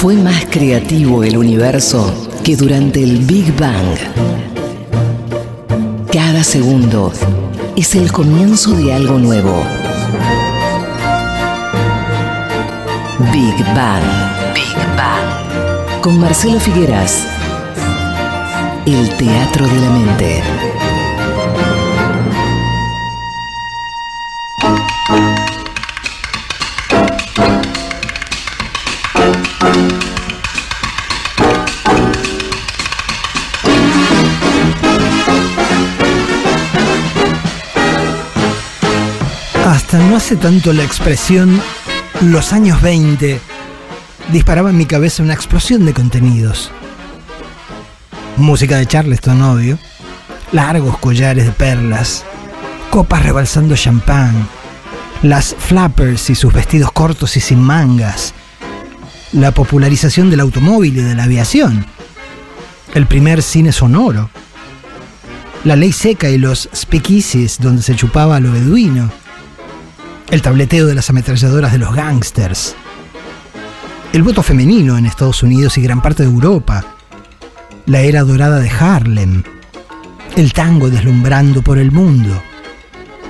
Fue más creativo el universo que durante el Big Bang. Cada segundo es el comienzo de algo nuevo. Big Bang. Big Bang. Con Marcelo Figueras. El teatro de la mente. Hace tanto la expresión los años 20 disparaba en mi cabeza una explosión de contenidos. Música de Charleston, obvio. Largos collares de perlas. Copas rebalsando champán. Las flappers y sus vestidos cortos y sin mangas. La popularización del automóvil y de la aviación. El primer cine sonoro. La ley seca y los speakeasies donde se chupaba lo beduino el tableteo de las ametralladoras de los gangsters, el voto femenino en Estados Unidos y gran parte de Europa, la era dorada de Harlem, el tango deslumbrando por el mundo,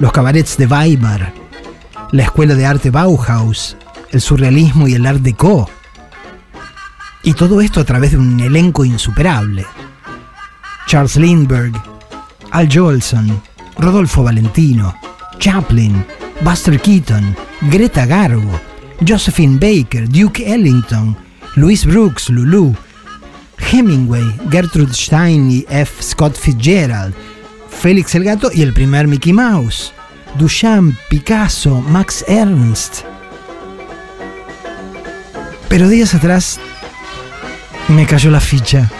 los cabarets de Weimar, la escuela de arte Bauhaus, el surrealismo y el art déco. Y todo esto a través de un elenco insuperable. Charles Lindbergh, Al Jolson, Rodolfo Valentino, Chaplin, Buster Keaton, Greta Garbo, Josephine Baker, Duke Ellington, Louis Brooks, Lulu, Hemingway, Gertrude Stein y F. Scott Fitzgerald, Félix el Gato y el primer Mickey Mouse, Duchamp, Picasso, Max Ernst. Pero días atrás me cayó la ficha.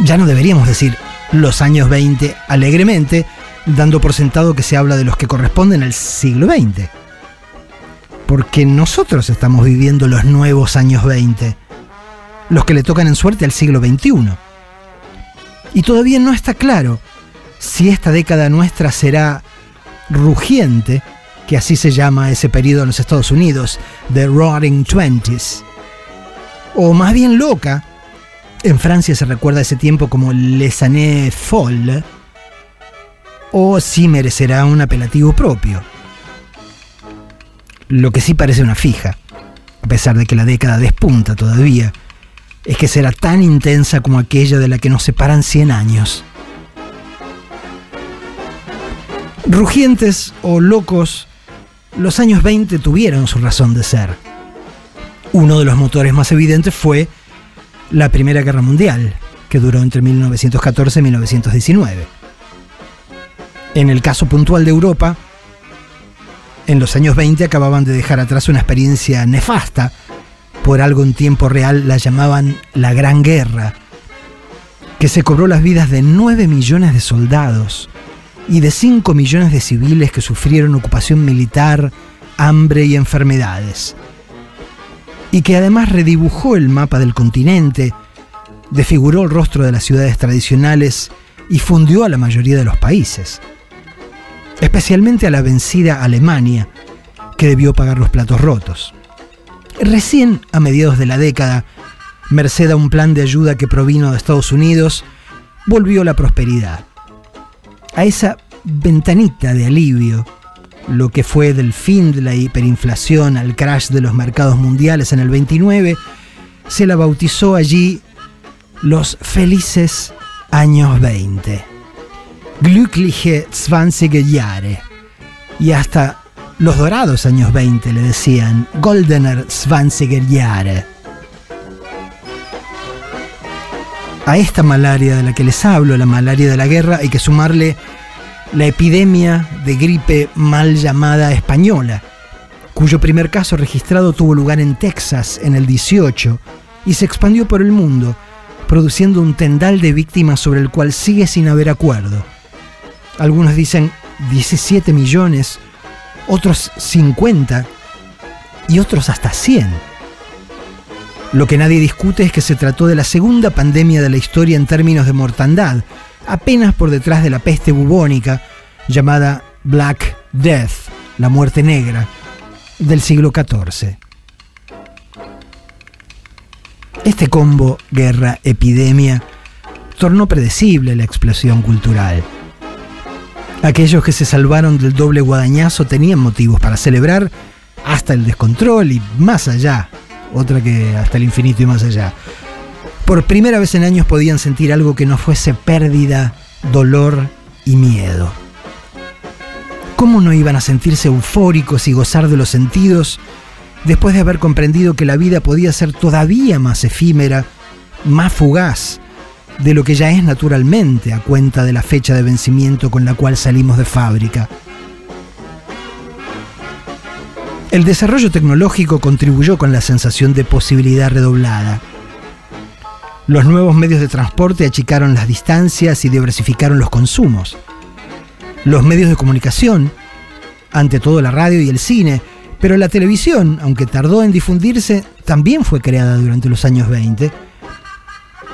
Ya no deberíamos decir los años 20 alegremente, dando por sentado que se habla de los que corresponden al siglo XX. Porque nosotros estamos viviendo los nuevos años 20, los que le tocan en suerte al siglo XXI. Y todavía no está claro si esta década nuestra será rugiente, que así se llama ese periodo en los Estados Unidos, The Roaring Twenties, o más bien loca, en Francia se recuerda ese tiempo como Les années folles, o si merecerá un apelativo propio. Lo que sí parece una fija, a pesar de que la década despunta todavía, es que será tan intensa como aquella de la que nos separan 100 años. Rugientes o locos, los años 20 tuvieron su razón de ser. Uno de los motores más evidentes fue la Primera Guerra Mundial, que duró entre 1914 y 1919. En el caso puntual de Europa, en los años 20 acababan de dejar atrás una experiencia nefasta, por algo en tiempo real la llamaban la Gran Guerra, que se cobró las vidas de 9 millones de soldados y de 5 millones de civiles que sufrieron ocupación militar, hambre y enfermedades, y que además redibujó el mapa del continente, desfiguró el rostro de las ciudades tradicionales y fundió a la mayoría de los países especialmente a la vencida Alemania, que debió pagar los platos rotos. Recién a mediados de la década, merced a un plan de ayuda que provino de Estados Unidos, volvió la prosperidad. A esa ventanita de alivio, lo que fue del fin de la hiperinflación al crash de los mercados mundiales en el 29, se la bautizó allí los felices años 20 glückliche 20 Jahre. Y hasta los dorados años 20 le decían Goldener 20 Jahre. A esta malaria de la que les hablo, la malaria de la guerra, hay que sumarle la epidemia de gripe mal llamada española, cuyo primer caso registrado tuvo lugar en Texas en el 18 y se expandió por el mundo, produciendo un tendal de víctimas sobre el cual sigue sin haber acuerdo. Algunos dicen 17 millones, otros 50 y otros hasta 100. Lo que nadie discute es que se trató de la segunda pandemia de la historia en términos de mortandad, apenas por detrás de la peste bubónica llamada Black Death, la muerte negra, del siglo XIV. Este combo guerra-epidemia tornó predecible la explosión cultural. Aquellos que se salvaron del doble guadañazo tenían motivos para celebrar hasta el descontrol y más allá, otra que hasta el infinito y más allá. Por primera vez en años podían sentir algo que no fuese pérdida, dolor y miedo. ¿Cómo no iban a sentirse eufóricos y gozar de los sentidos después de haber comprendido que la vida podía ser todavía más efímera, más fugaz de lo que ya es naturalmente a cuenta de la fecha de vencimiento con la cual salimos de fábrica? El desarrollo tecnológico contribuyó con la sensación de posibilidad redoblada. Los nuevos medios de transporte achicaron las distancias y diversificaron los consumos. Los medios de comunicación, ante todo la radio y el cine, pero la televisión, aunque tardó en difundirse, también fue creada durante los años 20.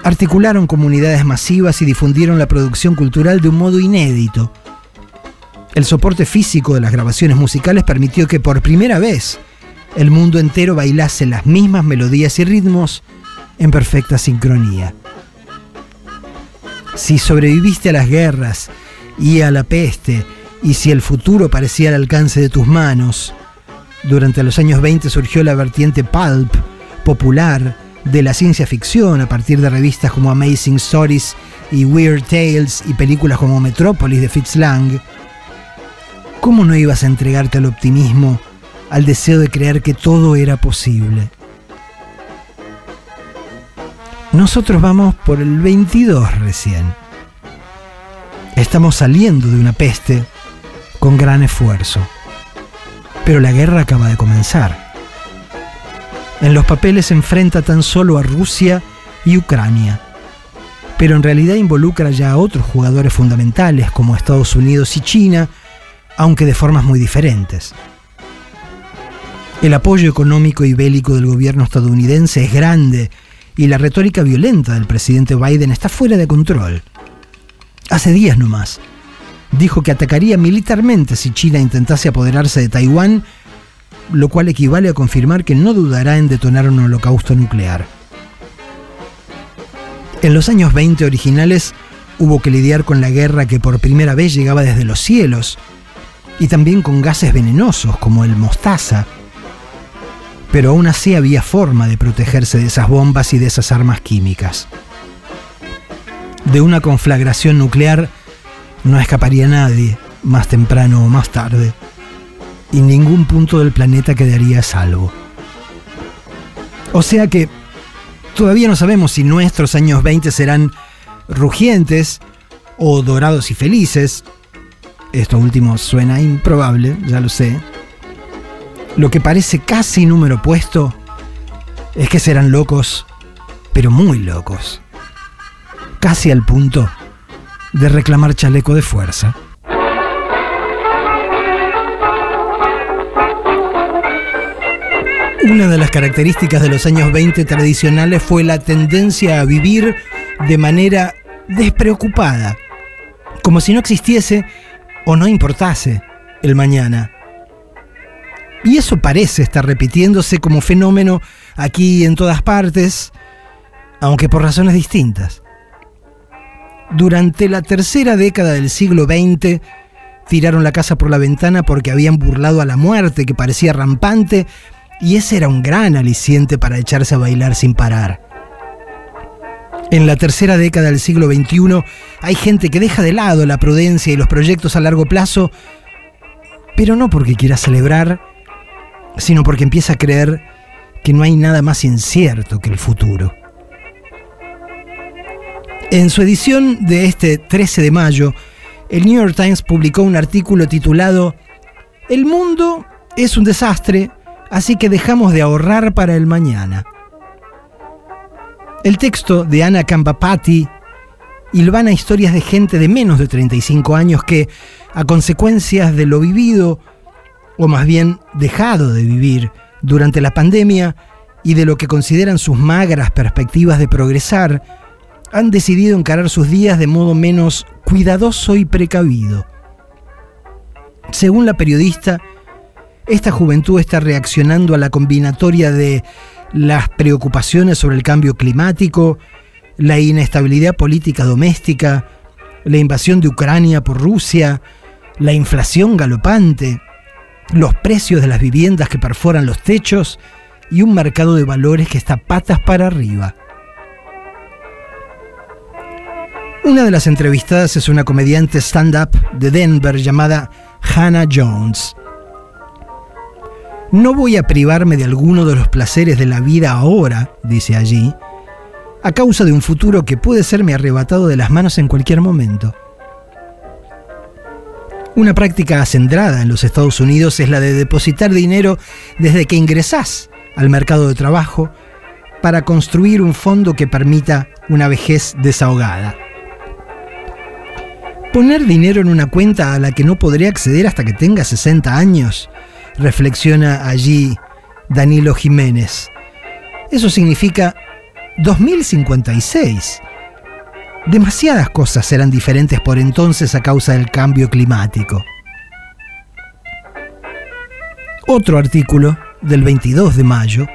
Articularon comunidades masivas y difundieron la producción cultural de un modo inédito. El soporte físico de las grabaciones musicales permitió que por primera vez el mundo entero bailase las mismas melodías y ritmos en perfecta sincronía. Si sobreviviste a las guerras y a la peste, y si el futuro parecía al alcance de tus manos, durante los años 20 surgió la vertiente pulp, popular, de la ciencia ficción a partir de revistas como Amazing Stories y Weird Tales y películas como Metrópolis de Fitz Lang, ¿cómo no ibas a entregarte al optimismo, al deseo de creer que todo era posible? Nosotros vamos por el 22 recién. Estamos saliendo de una peste con gran esfuerzo. Pero la guerra acaba de comenzar. En los papeles enfrenta tan solo a Rusia y Ucrania. Pero en realidad involucra ya a otros jugadores fundamentales como Estados Unidos y China, aunque de formas muy diferentes. El apoyo económico y bélico del gobierno estadounidense es grande y la retórica violenta del presidente Biden está fuera de control. Hace días nomás, dijo que atacaría militarmente si China intentase apoderarse de Taiwán, lo cual equivale a confirmar que no dudará en detonar un holocausto nuclear. En los años 20 originales hubo que lidiar con la guerra que por primera vez llegaba desde los cielos, y también con gases venenosos como el mostaza. Pero aún así había forma de protegerse de esas bombas y de esas armas químicas. De una conflagración nuclear no escaparía nadie, más temprano o más tarde, y ningún punto del planeta quedaría a salvo. O sea que todavía no sabemos si nuestros años 20 serán rugientes o dorados y felices, esto último suena improbable, ya lo sé. Lo que parece casi número puesto es que serán locos, pero muy locos. Casi al punto de reclamar chaleco de fuerza. Una de las características de los años 20 tradicionales fue la tendencia a vivir de manera despreocupada, como si no existiese o no importase el mañana. Y eso parece estar repitiéndose como fenómeno aquí en todas partes, aunque por razones distintas. Durante la tercera década del siglo XX, tiraron la casa por la ventana porque habían burlado a la muerte que parecía rampante y ese era un gran aliciente para echarse a bailar sin parar. En la tercera década del siglo XXI hay gente que deja de lado la prudencia y los proyectos a largo plazo, pero no porque quiera celebrar, sino porque empieza a creer que no hay nada más incierto que el futuro. En su edición de este 13 de mayo, el New York Times publicó un artículo titulado El mundo es un desastre, así que dejamos de ahorrar para el mañana. El texto de Ana Campapati hilvana historias de gente de menos de 35 años que, a consecuencias de lo vivido, o más bien dejado de vivir durante la pandemia y de lo que consideran sus magras perspectivas de progresar, han decidido encarar sus días de modo menos cuidadoso y precavido. Según la periodista, esta juventud está reaccionando a la combinatoria de las preocupaciones sobre el cambio climático, la inestabilidad política doméstica, la invasión de Ucrania por Rusia, la inflación galopante, los precios de las viviendas que perforan los techos y un mercado de valores que está patas para arriba. Una de las entrevistadas es una comediante stand-up de Denver llamada Hannah Jones. No voy a privarme de alguno de los placeres de la vida ahora, dice allí, a causa de un futuro que puede serme arrebatado de las manos en cualquier momento. Una práctica acendrada en los Estados Unidos es la de depositar dinero desde que ingresás al mercado de trabajo para construir un fondo que permita una vejez desahogada. Poner dinero en una cuenta a la que no podré acceder hasta que tenga 60 años, reflexiona allí Danilo Jiménez. Eso significa 2056. Demasiadas cosas serán diferentes por entonces a causa del cambio climático. Otro artículo del 22 de mayo,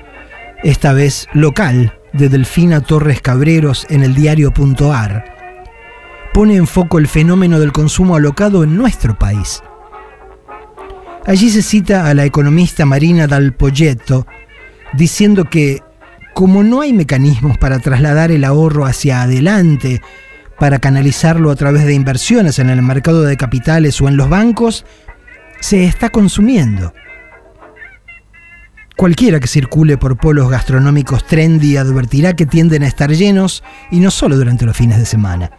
esta vez local, de Delfina Torres Cabreros en el diario.ar, pone en foco el fenómeno del consumo alocado en nuestro país. Allí se cita a la economista Marina Dal Pogetto diciendo que como no hay mecanismos para trasladar el ahorro hacia adelante, para canalizarlo a través de inversiones en el mercado de capitales o en los bancos, se está consumiendo. Cualquiera que circule por polos gastronómicos trendy advertirá que tienden a estar llenos y no solo durante los fines de semana.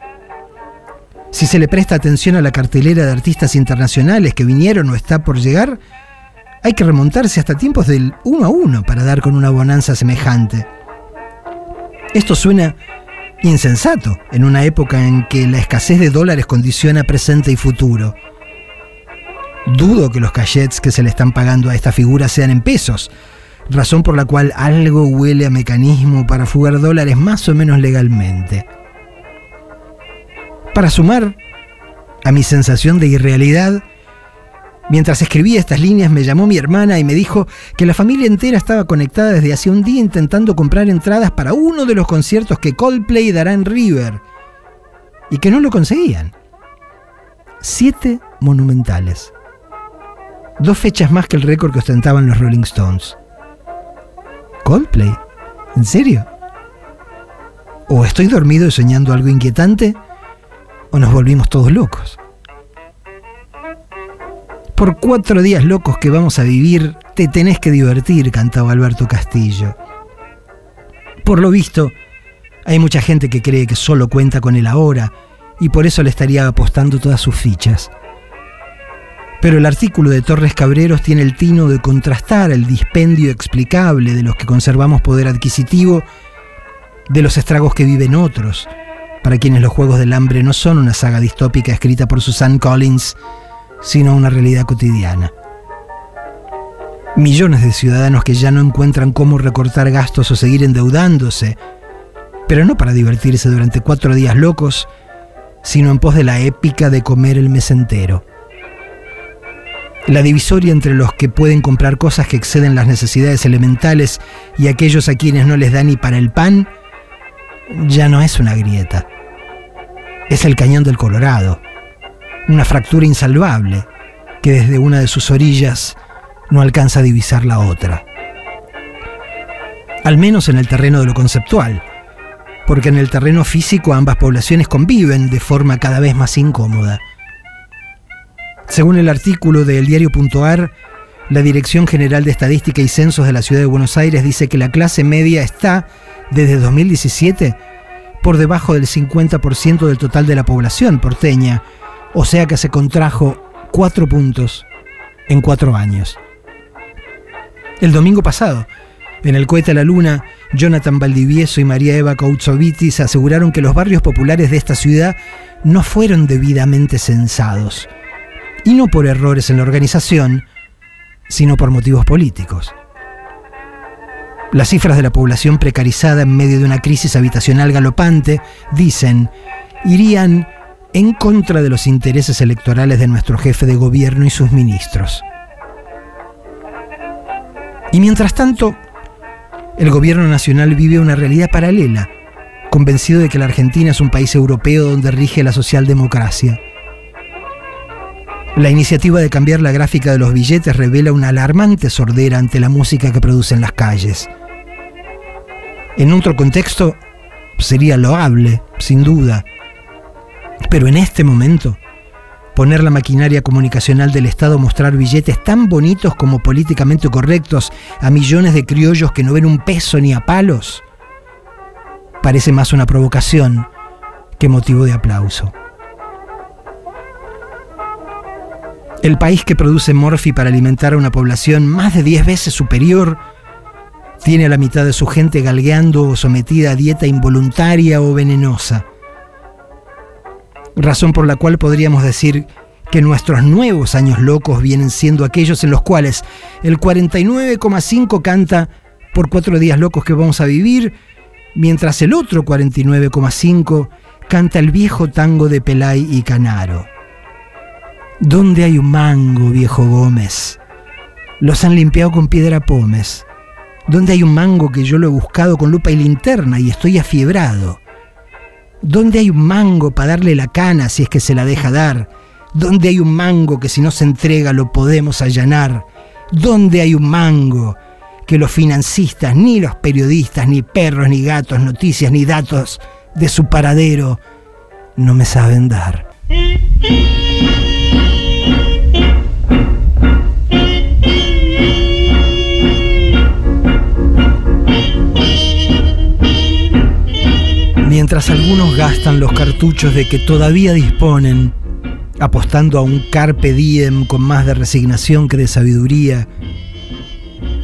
Si se le presta atención a la cartelera de artistas internacionales que vinieron o está por llegar, hay que remontarse hasta tiempos del uno a uno para dar con una bonanza semejante. Esto suena insensato en una época en que la escasez de dólares condiciona presente y futuro. Dudo que los cachets que se le están pagando a esta figura sean en pesos, razón por la cual algo huele a mecanismo para fugar dólares más o menos legalmente. Para sumar a mi sensación de irrealidad, Mientras escribía estas líneas me llamó mi hermana y me dijo que la familia entera estaba conectada desde hace un día intentando comprar entradas para uno de los conciertos que Coldplay dará en River y que no lo conseguían. Siete monumentales. Dos fechas más que el récord que ostentaban los Rolling Stones. ¿Coldplay? ¿En serio? ¿O estoy dormido y soñando algo inquietante? ¿O nos volvimos todos locos? Por cuatro días locos que vamos a vivir, te tenés que divertir, cantaba Alberto Castillo. Por lo visto, hay mucha gente que cree que solo cuenta con el ahora y por eso le estaría apostando todas sus fichas. Pero el artículo de Torres Cabreros tiene el tino de contrastar el dispendio explicable de los que conservamos poder adquisitivo de los estragos que viven otros, para quienes los Juegos del Hambre no son una saga distópica escrita por Susan Collins, sino una realidad cotidiana. Millones de ciudadanos que ya no encuentran cómo recortar gastos o seguir endeudándose, pero no para divertirse durante cuatro días locos, sino en pos de la épica de comer el mes entero. La divisoria entre los que pueden comprar cosas que exceden las necesidades elementales y aquellos a quienes no les da ni para el pan, ya no es una grieta. Es el cañón del Colorado una fractura insalvable que desde una de sus orillas no alcanza a divisar la otra. Al menos en el terreno de lo conceptual, porque en el terreno físico ambas poblaciones conviven de forma cada vez más incómoda. Según el artículo de eldiario.ar, la Dirección General de Estadística y Censos de la Ciudad de Buenos Aires dice que la clase media está, desde 2017, por debajo del 50% del total de la población porteña, o sea que se contrajo cuatro puntos en cuatro años. El domingo pasado, en el cohete a la luna, Jonathan Valdivieso y María Eva Koutsovitis aseguraron que los barrios populares de esta ciudad no fueron debidamente censados. Y no por errores en la organización, sino por motivos políticos. Las cifras de la población precarizada en medio de una crisis habitacional galopante, dicen, irían en contra de los intereses electorales de nuestro jefe de gobierno y sus ministros. Y mientras tanto, El gobierno nacional vive una realidad paralela, convencido de que la Argentina es un país europeo donde rige la socialdemocracia. La iniciativa de cambiar la gráfica de los billetes revela una alarmante sordera ante la música que producen las calles. En otro contexto sería loable, sin duda, pero en este momento, poner la maquinaria comunicacional del Estado mostrar billetes tan bonitos como políticamente correctos a millones de criollos que no ven un peso ni a palos, parece más una provocación que motivo de aplauso. El país que produce morfi para alimentar a una población más de 10 veces superior tiene a la mitad de su gente galgueando o sometida a dieta involuntaria o venenosa razón por la cual podríamos decir que nuestros nuevos años locos vienen siendo aquellos en los cuales el 49,5 canta por cuatro días locos que vamos a vivir, mientras el otro 49,5 canta el viejo tango de Pelay y Canaro. ¿Dónde hay un mango, viejo Gómez? Los han limpiado con piedra pómez. ¿Dónde hay un mango que yo lo he buscado con lupa y linterna y estoy afiebrado? ¿Dónde hay un mango para darle la cana si es que se la deja dar? ¿Dónde hay un mango que si no se entrega lo podemos allanar? ¿Dónde hay un mango que los financistas, ni los periodistas, ni perros, ni gatos, noticias, ni datos de su paradero no me saben dar? Mientras algunos gastan los cartuchos de que todavía disponen, apostando a un carpe diem con más de resignación que de sabiduría,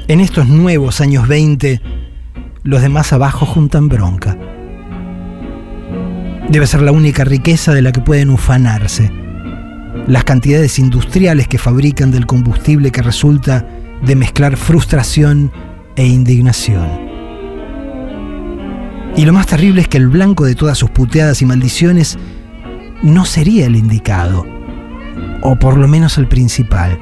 en estos nuevos años 20, los demás abajo juntan bronca. Debe ser la única riqueza de la que pueden ufanarse. Las cantidades industriales que fabrican del combustible que resulta de mezclar frustración e indignación. Y lo más terrible es que el blanco de todas sus puteadas y maldiciones no sería el indicado, o por lo menos el principal.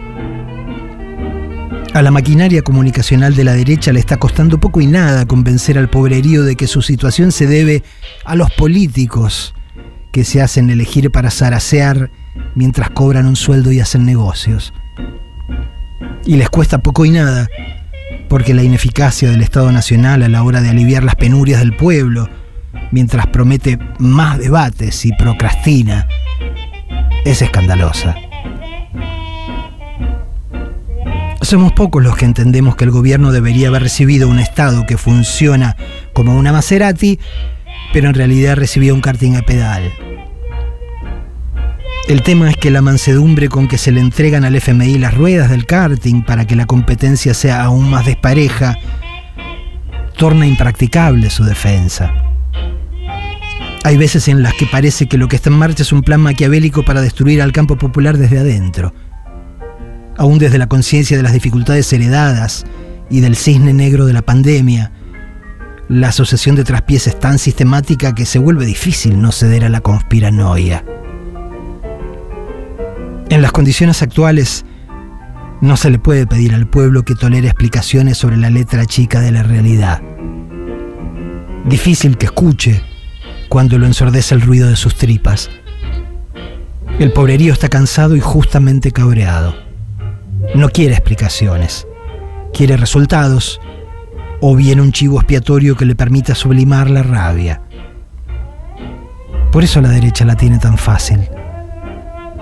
A la maquinaria comunicacional de la derecha le está costando poco y nada convencer al pobrerío de que su situación se debe a los políticos que se hacen elegir para zarasear mientras cobran un sueldo y hacen negocios. Y les cuesta poco y nada porque la ineficacia del Estado Nacional a la hora de aliviar las penurias del pueblo, mientras promete más debates y procrastina, es escandalosa. Somos pocos los que entendemos que el gobierno debería haber recibido un Estado que funciona como una Maserati, pero en realidad recibió un karting a pedal. El tema es que la mansedumbre con que se le entregan al FMI las ruedas del karting para que la competencia sea aún más despareja, torna impracticable su defensa. Hay veces en las que parece que lo que está en marcha es un plan maquiavélico para destruir al campo popular desde adentro. Aún desde la conciencia de las dificultades heredadas y del cisne negro de la pandemia, la asociación de traspiés es tan sistemática que se vuelve difícil no ceder a la conspiranoia. En las condiciones actuales, no se le puede pedir al pueblo que tolere explicaciones sobre la letra chica de la realidad. Difícil que escuche cuando lo ensordece el ruido de sus tripas. El pobrerío está cansado y justamente cabreado. No quiere explicaciones, quiere resultados o bien un chivo expiatorio que le permita sublimar la rabia. Por eso la derecha la tiene tan fácil.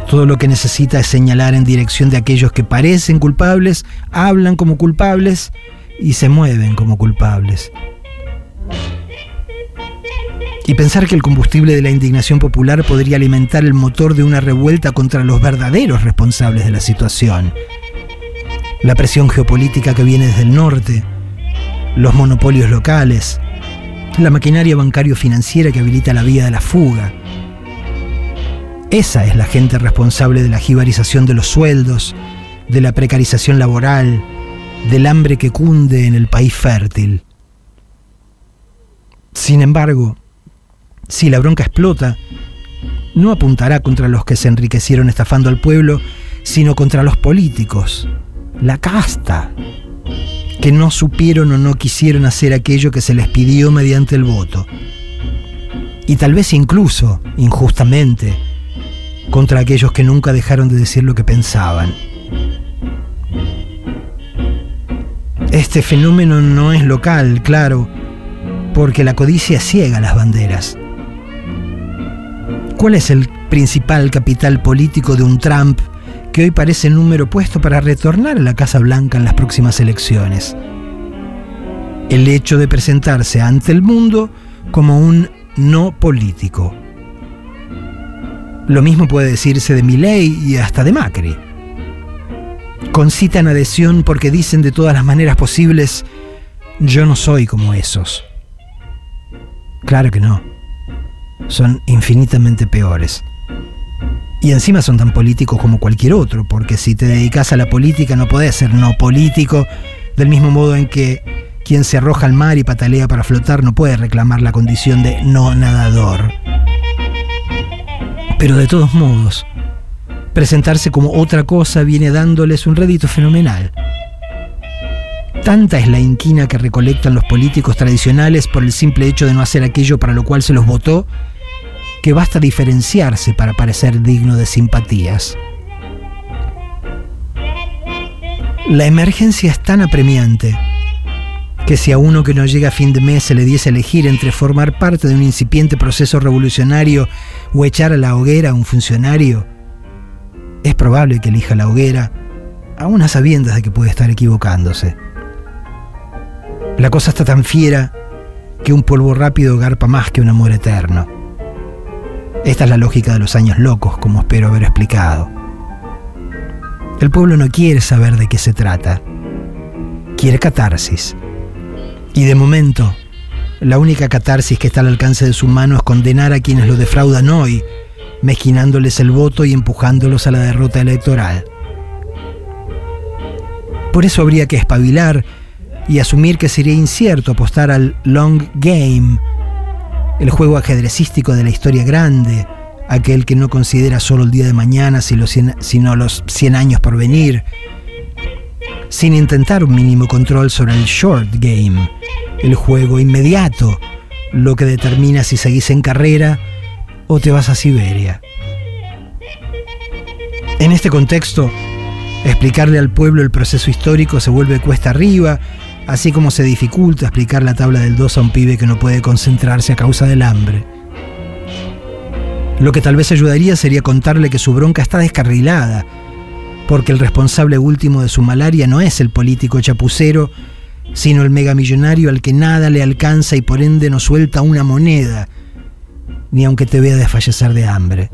Todo lo que necesita es señalar en dirección de aquellos que parecen culpables, hablan como culpables y se mueven como culpables. Y pensar que el combustible de la indignación popular podría alimentar el motor de una revuelta contra los verdaderos responsables de la situación. La presión geopolítica que viene desde el norte, los monopolios locales, la maquinaria bancario-financiera que habilita la vía de la fuga, esa es la gente responsable de la jibarización de los sueldos, de la precarización laboral, del hambre que cunde en el país fértil. Sin embargo, si la bronca explota, no apuntará contra los que se enriquecieron estafando al pueblo, sino contra los políticos, la casta, que no supieron o no quisieron hacer aquello que se les pidió mediante el voto. Y tal vez incluso, injustamente, contra aquellos que nunca dejaron de decir lo que pensaban. Este fenómeno no es local, claro, porque la codicia ciega las banderas. ¿Cuál es el principal capital político de un Trump que hoy parece el número puesto para retornar a la Casa Blanca en las próximas elecciones? El hecho de presentarse ante el mundo como un no político. Lo mismo puede decirse de Milley y hasta de Macri. Concitan adhesión porque dicen de todas las maneras posibles, yo no soy como esos. Claro que no. Son infinitamente peores. Y encima son tan políticos como cualquier otro, porque si te dedicas a la política no podés ser no político, del mismo modo en que quien se arroja al mar y patalea para flotar no puede reclamar la condición de no nadador. Pero de todos modos, presentarse como otra cosa viene dándoles un rédito fenomenal. Tanta es la inquina que recolectan los políticos tradicionales por el simple hecho de no hacer aquello para lo cual se los votó, que basta diferenciarse para parecer digno de simpatías. La emergencia es tan apremiante que si a uno que no llega a fin de mes se le diese elegir entre formar parte de un incipiente proceso revolucionario o echar a la hoguera a un funcionario, es probable que elija la hoguera, aún a sabiendas de que puede estar equivocándose. La cosa está tan fiera que un polvo rápido garpa más que un amor eterno. Esta es la lógica de los años locos, como espero haber explicado. El pueblo no quiere saber de qué se trata. Quiere catarsis. Y de momento, la única catarsis que está al alcance de su mano es condenar a quienes lo defraudan hoy, mezquinándoles el voto y empujándolos a la derrota electoral. Por eso habría que espabilar y asumir que sería incierto apostar al long game, el juego ajedrecístico de la historia grande, aquel que no considera solo el día de mañana, sino los 100 años por venir, sin intentar un mínimo control sobre el short game, el juego inmediato, lo que determina si seguís en carrera o te vas a Siberia. En este contexto, explicarle al pueblo el proceso histórico se vuelve cuesta arriba, así como se dificulta explicar la tabla del 2 a un pibe que no puede concentrarse a causa del hambre. Lo que tal vez ayudaría sería contarle que su bronca está descarrilada, porque el responsable último de su malaria no es el político chapucero, sino el megamillonario al que nada le alcanza y por ende no suelta una moneda, ni aunque te vea desfallecer de hambre.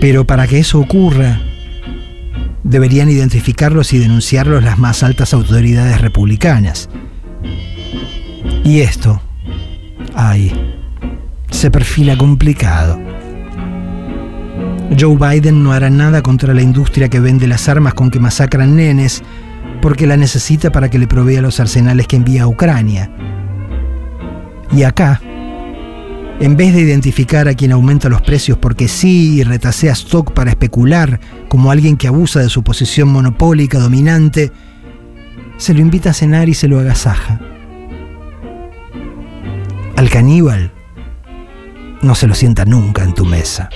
Pero para que eso ocurra, deberían identificarlos y denunciarlos las más altas autoridades republicanas. Y esto, ay, se perfila complicado. Joe Biden no hará nada contra la industria que vende las armas con que masacran nenes, porque la necesita para que le provea los arsenales que envía a Ucrania. Y acá, en vez de identificar a quien aumenta los precios porque sí y retasea stock para especular como alguien que abusa de su posición monopólica dominante, se lo invita a cenar y se lo agasaja. Al caníbal no se lo sienta nunca en tu mesa.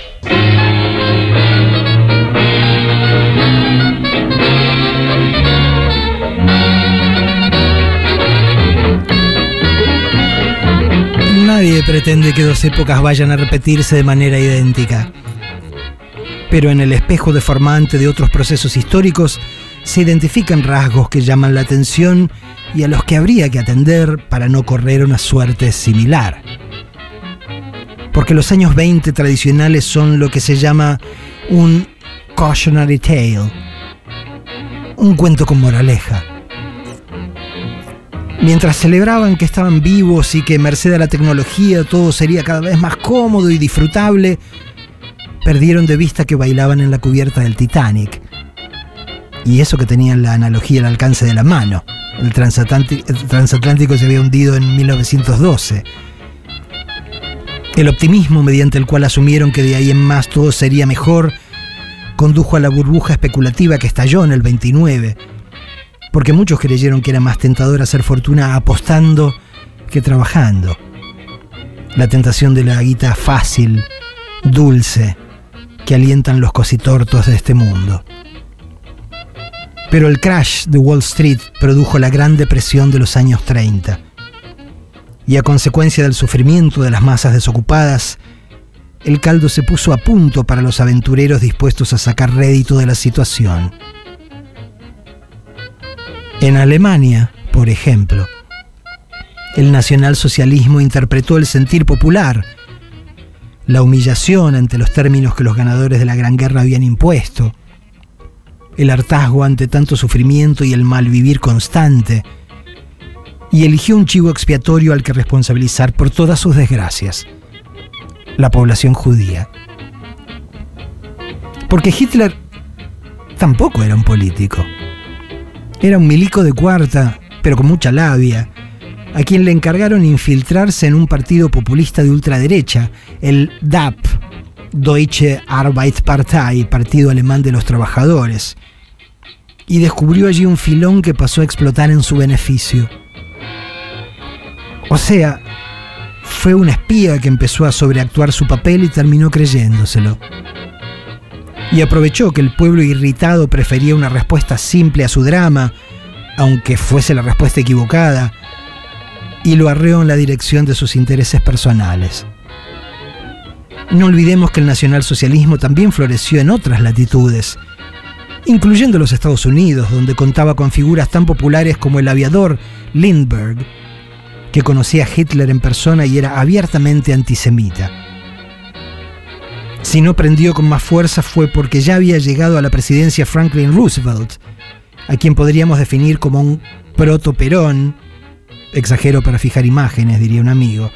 Nadie pretende que dos épocas vayan a repetirse de manera idéntica. Pero en el espejo deformante de otros procesos históricos se identifican rasgos que llaman la atención y a los que habría que atender para no correr una suerte similar. Porque los años 20 tradicionales son lo que se llama un cautionary tale, un cuento con moraleja Mientras celebraban que estaban vivos y que merced a la tecnología todo sería cada vez más cómodo y disfrutable, perdieron de vista que bailaban en la cubierta del Titanic. Y eso que tenían la analogía al alcance de la mano. El transatlántico, se había hundido en 1912. El optimismo mediante el cual asumieron que de ahí en más todo sería mejor condujo a la burbuja especulativa que estalló en el 29 porque muchos creyeron que era más tentador hacer fortuna apostando que trabajando. La tentación de la guita fácil, dulce, que alientan los cositortos de este mundo. Pero el crash de Wall Street produjo la Gran Depresión de los años 30. Y a consecuencia del sufrimiento de las masas desocupadas, el caldo se puso a punto para los aventureros dispuestos a sacar rédito de la situación. En Alemania, por ejemplo, el nacionalsocialismo interpretó el sentir popular, la humillación ante los términos que los ganadores de la Gran Guerra habían impuesto, el hartazgo ante tanto sufrimiento y el malvivir constante, y eligió un chivo expiatorio al que responsabilizar por todas sus desgracias, la población judía. Porque Hitler tampoco era un político. Era un milico de cuarta, pero con mucha labia, a quien le encargaron infiltrarse en un partido populista de ultraderecha, el DAP, Deutsche Arbeitspartei, Partido Alemán de los Trabajadores, y descubrió allí un filón que pasó a explotar en su beneficio. O sea, fue un espía que empezó a sobreactuar su papel y terminó creyéndoselo. Y aprovechó que el pueblo irritado prefería una respuesta simple a su drama, aunque fuese la respuesta equivocada, y lo arreó en la dirección de sus intereses personales. No olvidemos que el nacionalsocialismo también floreció en otras latitudes, incluyendo los Estados Unidos, donde contaba con figuras tan populares como el aviador Lindbergh, que conocía a Hitler en persona y era abiertamente antisemita. Si no prendió con más fuerza fue porque ya había llegado a la presidencia Franklin Roosevelt, a quien podríamos definir como un proto-perón, exagero para fijar imágenes, diría un amigo,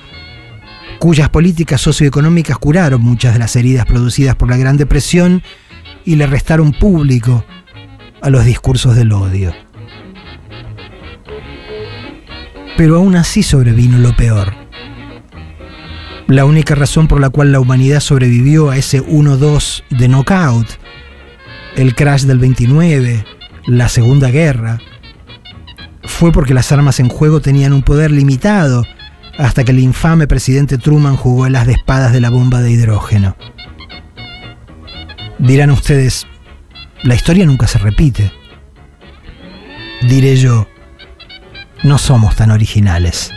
cuyas políticas socioeconómicas curaron muchas de las heridas producidas por la Gran Depresión y le restaron público a los discursos del odio. Pero aún así sobrevino lo peor. La única razón por la cual la humanidad sobrevivió a ese 1-2 de knockout, el crash del 29, la Segunda Guerra, fue porque las armas en juego tenían un poder limitado hasta que el infame presidente Truman jugó a las de espadas de la bomba de hidrógeno. Dirán ustedes, la historia nunca se repite. Diré yo, no somos tan originales.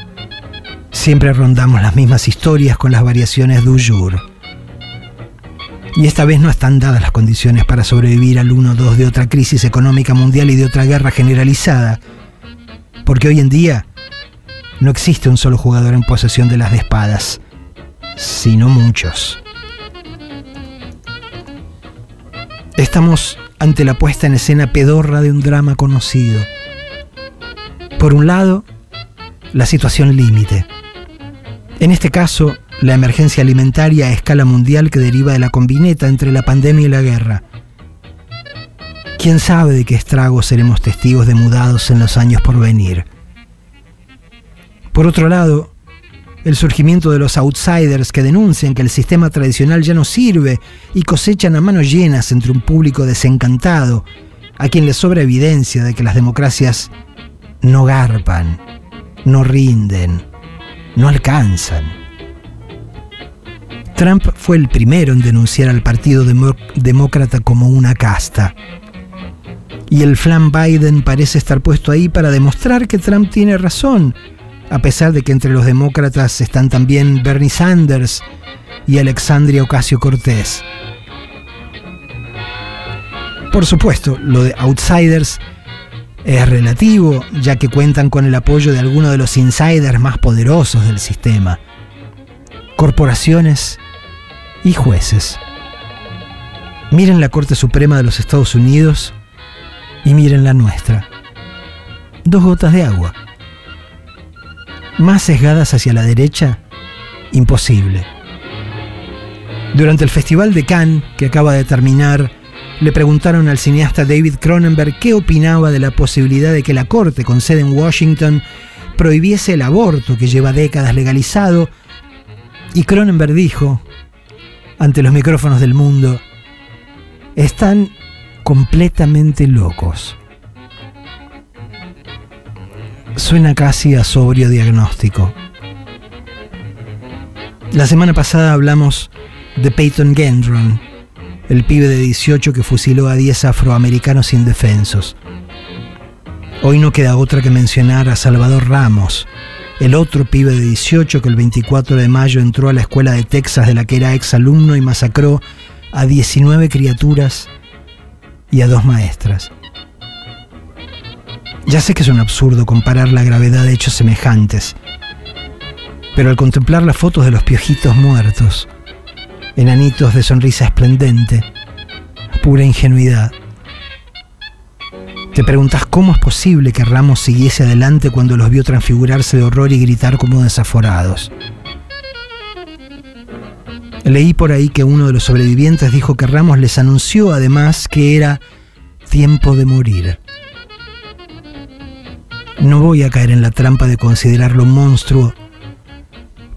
Siempre rondamos las mismas historias con las variaciones du jour. Y esta vez no están dadas las condiciones para sobrevivir al 1-2 de otra crisis económica mundial y de otra guerra generalizada. Porque hoy en día no existe un solo jugador en posesión de las espadas, sino muchos. Estamos ante la puesta en escena pedorra de un drama conocido por un lado, la situación límite. En este caso, la emergencia alimentaria a escala mundial que deriva de la combineta entre la pandemia y la guerra. ¿Quién sabe de qué estragos seremos testigos demudados en los años por venir? Por otro lado, el surgimiento de los outsiders que denuncian que el sistema tradicional ya no sirve y cosechan a manos llenas entre un público desencantado, a quien le sobra evidencia de que las democracias no garpan, no rinden, no alcanzan. Trump fue el primero en denunciar al Partido Demócrata como una casta. Y el flan Biden parece estar puesto ahí para demostrar que Trump tiene razón, a pesar de que entre los demócratas están también Bernie Sanders y Alexandria Ocasio Cortés. Por supuesto, lo de outsiders es relativo, ya que cuentan con el apoyo de algunos de los insiders más poderosos del sistema, corporaciones y jueces. Miren la Corte Suprema de los Estados Unidos y miren la nuestra. Dos gotas de agua. Más sesgadas hacia la derecha, imposible. Durante el Festival de Cannes, que acaba de terminar, le preguntaron al cineasta David Cronenberg qué opinaba de la posibilidad de que la Corte, con sede en Washington, prohibiese el aborto que lleva décadas legalizado, y Cronenberg dijo, ante los micrófonos del mundo, están completamente locos. Suena casi a sobrio diagnóstico. La semana pasada hablamos de Peyton Gendron, el pibe de 18 que fusiló a 10 afroamericanos indefensos. Hoy no queda otra que mencionar a Salvador Ramos, el otro pibe de 18 que el 24 de mayo entró a la escuela de Texas de la que era exalumno y masacró a 19 criaturas y a dos maestras. Ya sé que es un absurdo comparar la gravedad de hechos semejantes, pero al contemplar las fotos de los piojitos muertos, enanitos de sonrisa esplendente, pura ingenuidad, te preguntas cómo es posible que Ramos siguiese adelante cuando los vio transfigurarse de horror y gritar como desaforados. Leí por ahí que uno de los sobrevivientes dijo que Ramos les anunció además que era tiempo de morir. No voy a caer en la trampa de considerarlo monstruo,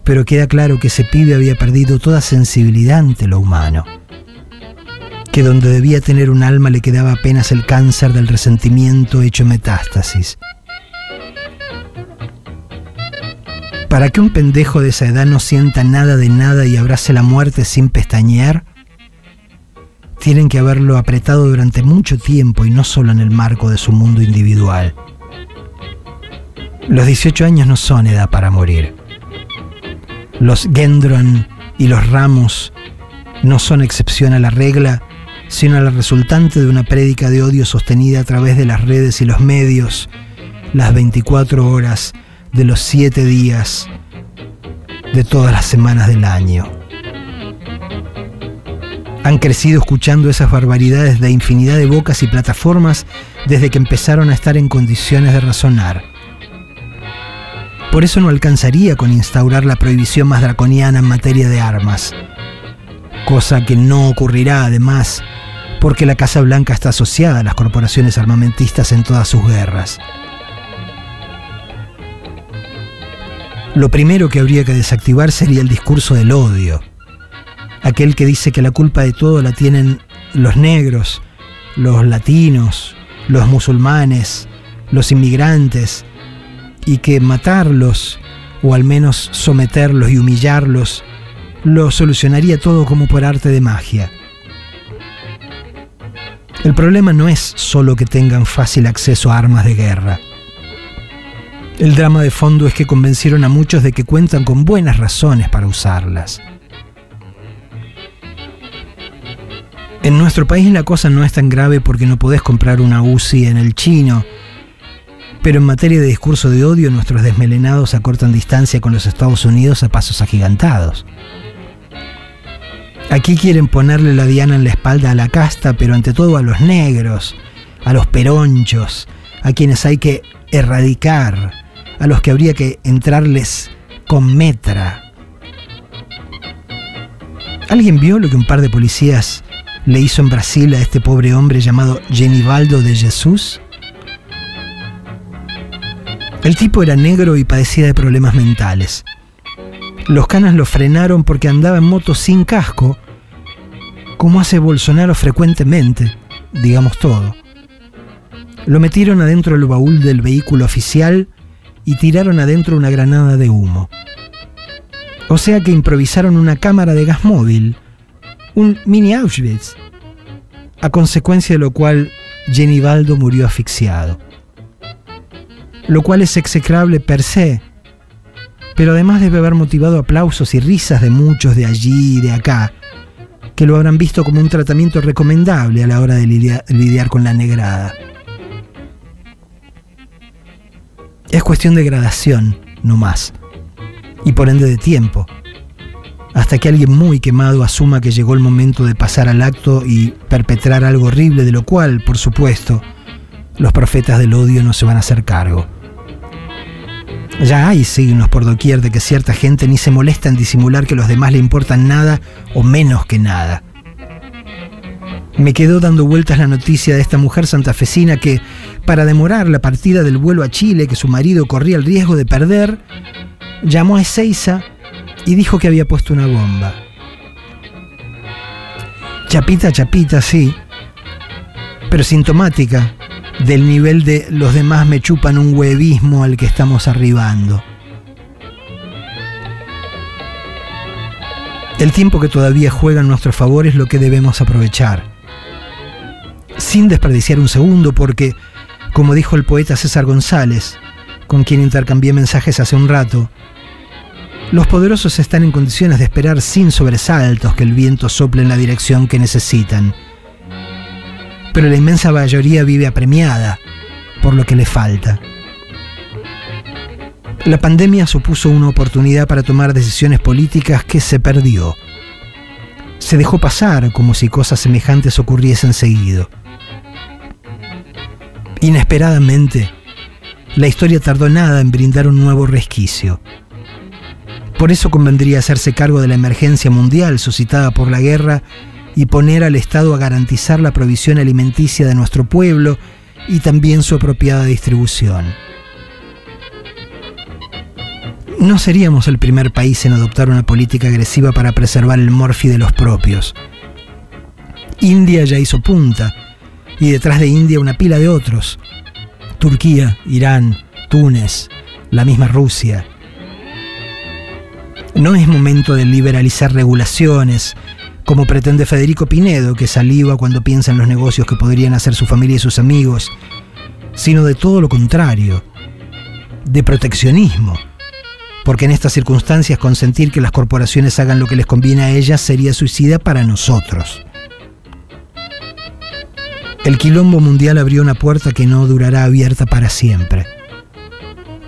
pero queda claro que ese pibe había perdido toda sensibilidad ante lo humano que donde debía tener un alma le quedaba apenas el cáncer del resentimiento hecho metástasis. Para que un pendejo de esa edad no sienta nada de nada y abrace la muerte sin pestañear, tienen que haberlo apretado durante mucho tiempo y no solo en el marco de su mundo individual. Los 18 años no son edad para morir. Los Gendron y los Ramos no son excepción a la regla sino a la resultante de una prédica de odio sostenida a través de las redes y los medios, las 24 horas de los 7 días de todas las semanas del año. Han crecido escuchando esas barbaridades de infinidad de bocas y plataformas desde que empezaron a estar en condiciones de razonar. Por eso no alcanzaría con instaurar la prohibición más draconiana en materia de armas, cosa que no ocurrirá además porque la Casa Blanca está asociada a las corporaciones armamentistas en todas sus guerras. Lo primero que habría que desactivar sería el discurso del odio, aquel que dice que la culpa de todo la tienen los negros, los latinos, los musulmanes, los inmigrantes, y que matarlos, o al menos someterlos y humillarlos, lo solucionaría todo como por arte de magia. El problema no es solo que tengan fácil acceso a armas de guerra. El drama de fondo es que convencieron a muchos de que cuentan con buenas razones para usarlas. En nuestro país la cosa no es tan grave porque no podés comprar una UCI en el chino, pero en materia de discurso de odio nuestros desmelenados acortan distancia con los Estados Unidos a pasos agigantados. Aquí quieren ponerle la diana en la espalda a la casta, pero ante todo a los negros, a los peronchos, a quienes hay que erradicar, a los que habría que entrarles con metra. ¿Alguien vio lo que un par de policías le hizo en Brasil a este pobre hombre llamado Genivaldo de Jesús? El tipo era negro y padecía de problemas mentales. Los canas lo frenaron porque andaba en moto sin casco, como hace Bolsonaro frecuentemente, digamos todo. Lo metieron adentro del baúl del vehículo oficial y tiraron adentro una granada de humo. O sea que improvisaron una cámara de gas móvil, un mini Auschwitz, a consecuencia de lo cual Genivaldo murió asfixiado. Lo cual es execrable per se, pero además debe haber motivado aplausos y risas de muchos de allí y de acá, que lo habrán visto como un tratamiento recomendable a la hora de lidiar, con la negrada. Es cuestión de gradación, no más, y por ende de tiempo, hasta que alguien muy quemado asuma que llegó el momento de pasar al acto y perpetrar algo horrible de lo cual, por supuesto, los profetas del odio no se van a hacer cargo. Ya hay signos por doquier de que cierta gente ni se molesta en disimular que los demás le importan nada o menos que nada. Me quedó dando vueltas la noticia de esta mujer santafesina que, para demorar la partida del vuelo a Chile que su marido corría el riesgo de perder, llamó a Ezeiza y dijo que había puesto una bomba. Chapita, chapita, sí, pero sintomática del nivel de los demás me chupan un huevismo al que estamos arribando. El tiempo que todavía juega en nuestro favor es lo que debemos aprovechar. Sin desperdiciar un segundo porque, como dijo el poeta César González, con quien intercambié mensajes hace un rato, los poderosos están en condiciones de esperar sin sobresaltos que el viento sople en la dirección que necesitan. Pero la inmensa mayoría vive apremiada por lo que le falta. La pandemia supuso una oportunidad para tomar decisiones políticas que se perdió. Se dejó pasar como si cosas semejantes ocurriesen seguido. Inesperadamente, la historia tardó nada en brindar un nuevo resquicio. Por eso convendría hacerse cargo de la emergencia mundial suscitada por la guerra y poner al Estado a garantizar la provisión alimenticia de nuestro pueblo y también su apropiada distribución. No seríamos el primer país en adoptar una política agresiva para preservar el morfi de los propios. India ya hizo punta, y detrás de India una pila de otros. Turquía, Irán, Túnez, la misma Rusia. No es momento de liberalizar regulaciones, como pretende Federico Pinedo, que saliva cuando piensa en los negocios que podrían hacer su familia y sus amigos, sino de todo lo contrario, de proteccionismo porque en estas circunstancias consentir que las corporaciones hagan lo que les conviene a ellas sería suicida para nosotros. El quilombo mundial abrió una puerta que no durará abierta para siempre.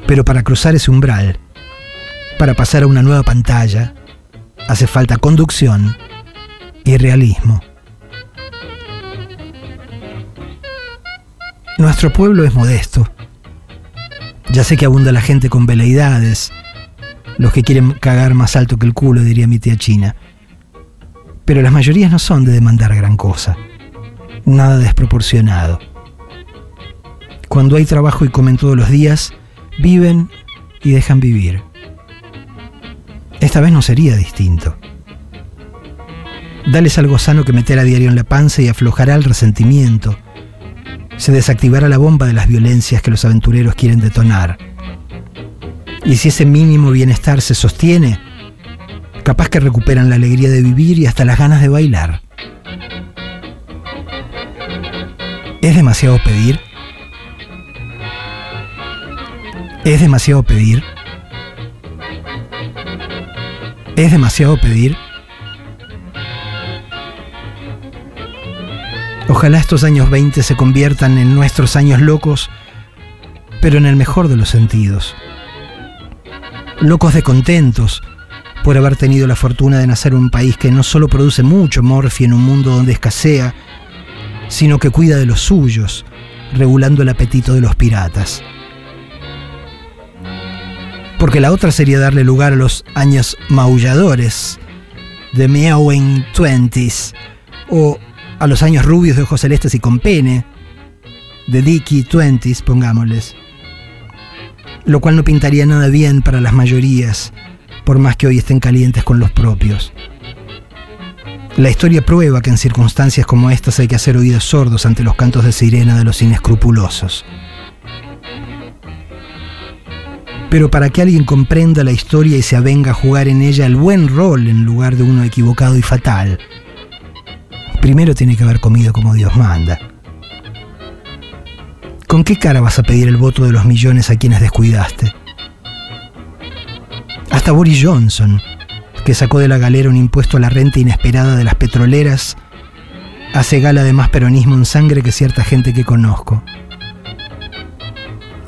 Pero para cruzar ese umbral, para pasar a una nueva pantalla, hace falta conducción y realismo. Nuestro pueblo es modesto. Ya sé que abunda la gente con veleidades, los que quieren cagar más alto que el culo, diría mi tía China. Pero las mayorías no son de demandar gran cosa. Nada desproporcionado. Cuando hay trabajo y comen todos los días, viven y dejan vivir. Esta vez no sería distinto. Dales algo sano que meter a diario en la panza y aflojará el resentimiento. Se desactivará la bomba de las violencias que los aventureros quieren detonar y si ese mínimo bienestar se sostiene, capaz que recuperan la alegría de vivir y hasta las ganas de bailar. ¿Es demasiado pedir? ¿Es demasiado pedir? ¿Es demasiado pedir? Ojalá estos años 20 se conviertan en nuestros años locos, pero en el mejor de los sentidos locos de contentos por haber tenido la fortuna de nacer en un país que no solo produce mucho morfi en un mundo donde escasea, sino que cuida de los suyos, regulando el apetito de los piratas. Porque la otra sería darle lugar a los años maulladores de Meowing Twenties o a los años rubios de ojos celestes y con pene de Dicky Twenties, pongámosles lo cual no pintaría nada bien para las mayorías, por más que hoy estén calientes con los propios. La historia prueba que en circunstancias como estas hay que hacer oídos sordos ante los cantos de sirena de los inescrupulosos. Pero para que alguien comprenda la historia y se avenga a jugar en ella el buen rol en lugar de uno equivocado y fatal, primero tiene que haber comido como Dios manda. ¿Con qué cara vas a pedir el voto de los millones a quienes descuidaste? Hasta Boris Johnson, que sacó de la galera un impuesto a la renta inesperada de las petroleras, hace gala de más peronismo en sangre que cierta gente que conozco.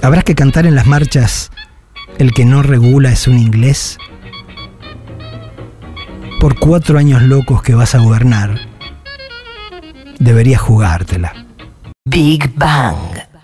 ¿Habrás que cantar en las marchas El que no regula es un inglés? Por cuatro años locos que vas a gobernar, deberías jugártela. Big Bang.